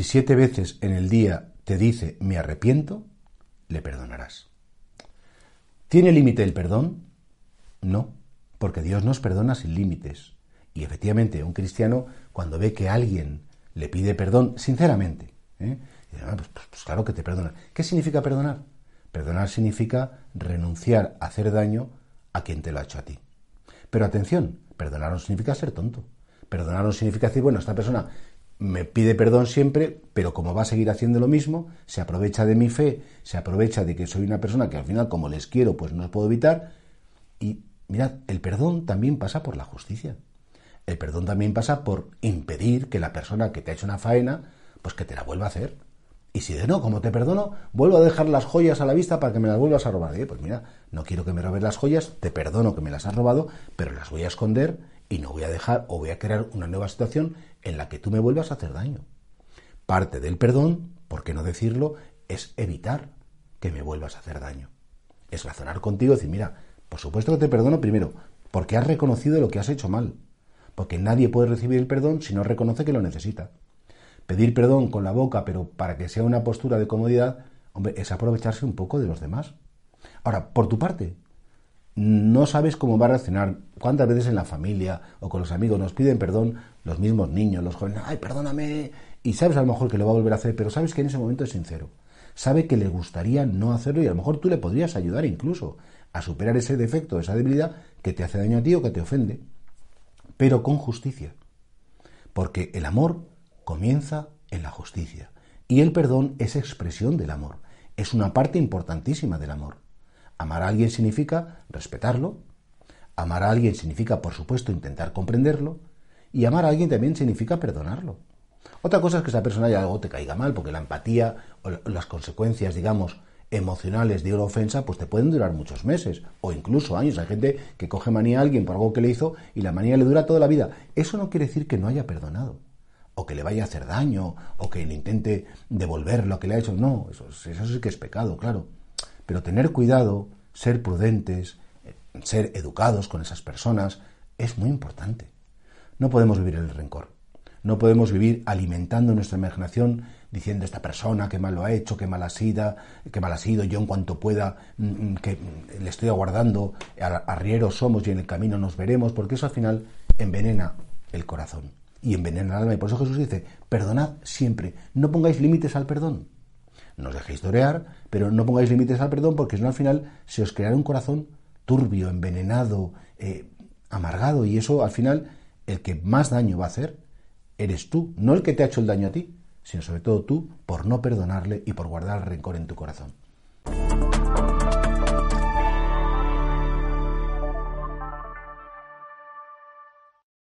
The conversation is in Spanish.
Si siete veces en el día te dice me arrepiento, le perdonarás. ¿Tiene límite el perdón? No, porque Dios nos perdona sin límites. Y efectivamente, un cristiano, cuando ve que alguien le pide perdón, sinceramente, ¿eh? Ah, pues, pues, pues claro que te perdona. ¿Qué significa perdonar? Perdonar significa renunciar a hacer daño a quien te lo ha hecho a ti. Pero atención, perdonar no significa ser tonto. Perdonar no significa decir, bueno, esta persona me pide perdón siempre, pero como va a seguir haciendo lo mismo, se aprovecha de mi fe, se aprovecha de que soy una persona que al final, como les quiero, pues no puedo evitar. Y mirad, el perdón también pasa por la justicia. El perdón también pasa por impedir que la persona que te ha hecho una faena, pues que te la vuelva a hacer. Y si de no, como te perdono, vuelvo a dejar las joyas a la vista para que me las vuelvas a robar. pues mira, no quiero que me robes las joyas, te perdono que me las has robado, pero las voy a esconder y no voy a dejar o voy a crear una nueva situación en la que tú me vuelvas a hacer daño. Parte del perdón, por qué no decirlo, es evitar que me vuelvas a hacer daño. Es razonar contigo y decir, mira, por supuesto que te perdono primero, porque has reconocido lo que has hecho mal. Porque nadie puede recibir el perdón si no reconoce que lo necesita. Pedir perdón con la boca, pero para que sea una postura de comodidad, hombre, es aprovecharse un poco de los demás. Ahora, por tu parte, no sabes cómo va a reaccionar. ¿Cuántas veces en la familia o con los amigos nos piden perdón los mismos niños, los jóvenes? Ay, perdóname. Y sabes a lo mejor que lo va a volver a hacer, pero sabes que en ese momento es sincero. Sabe que le gustaría no hacerlo y a lo mejor tú le podrías ayudar incluso a superar ese defecto, esa debilidad que te hace daño a ti o que te ofende. Pero con justicia. Porque el amor comienza en la justicia. Y el perdón es expresión del amor. Es una parte importantísima del amor. Amar a alguien significa respetarlo, amar a alguien significa, por supuesto, intentar comprenderlo, y amar a alguien también significa perdonarlo. Otra cosa es que esa persona ya algo te caiga mal, porque la empatía o las consecuencias, digamos, emocionales de una ofensa, pues te pueden durar muchos meses o incluso años. Hay gente que coge manía a alguien por algo que le hizo y la manía le dura toda la vida. Eso no quiere decir que no haya perdonado, o que le vaya a hacer daño, o que le intente devolver lo que le ha hecho. No, eso, eso sí que es pecado, claro. Pero tener cuidado, ser prudentes, ser educados con esas personas, es muy importante. No podemos vivir el rencor. No podemos vivir alimentando nuestra imaginación diciendo esta persona qué mal lo ha hecho, qué mal ha sido, qué mal ha sido, yo en cuanto pueda mm, mm, que le estoy aguardando, arrieros somos y en el camino nos veremos, porque eso al final envenena el corazón y envenena el alma. Y por eso Jesús dice, perdonad siempre, no pongáis límites al perdón. No os dejéis torear, pero no pongáis límites al perdón porque si no al final se os creará un corazón turbio, envenenado, eh, amargado y eso al final el que más daño va a hacer eres tú, no el que te ha hecho el daño a ti, sino sobre todo tú por no perdonarle y por guardar rencor en tu corazón.